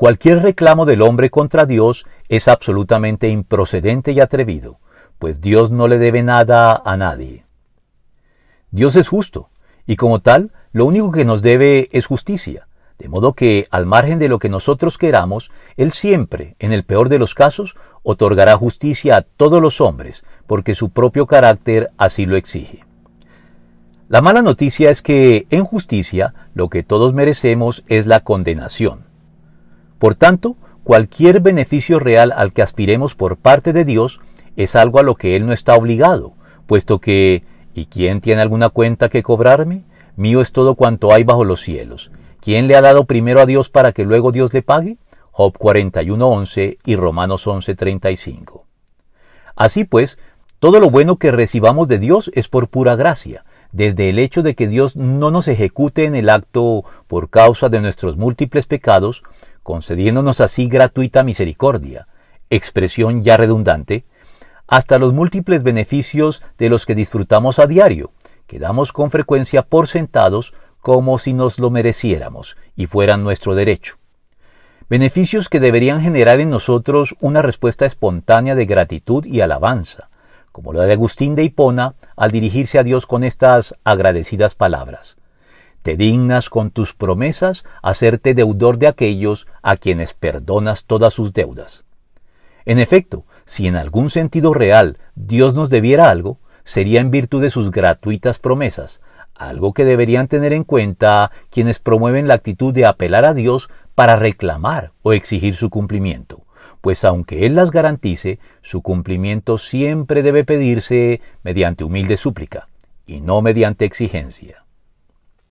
Cualquier reclamo del hombre contra Dios es absolutamente improcedente y atrevido, pues Dios no le debe nada a nadie. Dios es justo, y como tal, lo único que nos debe es justicia, de modo que, al margen de lo que nosotros queramos, Él siempre, en el peor de los casos, otorgará justicia a todos los hombres, porque su propio carácter así lo exige. La mala noticia es que, en justicia, lo que todos merecemos es la condenación. Por tanto, cualquier beneficio real al que aspiremos por parte de Dios es algo a lo que Él no está obligado, puesto que ¿y quién tiene alguna cuenta que cobrarme? Mío es todo cuanto hay bajo los cielos. ¿Quién le ha dado primero a Dios para que luego Dios le pague? Job 41.11 y Romanos 11.35. Así pues, todo lo bueno que recibamos de Dios es por pura gracia, desde el hecho de que Dios no nos ejecute en el acto por causa de nuestros múltiples pecados, concediéndonos así gratuita misericordia, expresión ya redundante, hasta los múltiples beneficios de los que disfrutamos a diario, que damos con frecuencia por sentados como si nos lo mereciéramos y fueran nuestro derecho. Beneficios que deberían generar en nosotros una respuesta espontánea de gratitud y alabanza, como la de Agustín de Hipona al dirigirse a Dios con estas agradecidas palabras. Te dignas con tus promesas hacerte deudor de aquellos a quienes perdonas todas sus deudas. En efecto, si en algún sentido real Dios nos debiera algo, sería en virtud de sus gratuitas promesas, algo que deberían tener en cuenta quienes promueven la actitud de apelar a Dios para reclamar o exigir su cumplimiento, pues aunque Él las garantice, su cumplimiento siempre debe pedirse mediante humilde súplica, y no mediante exigencia.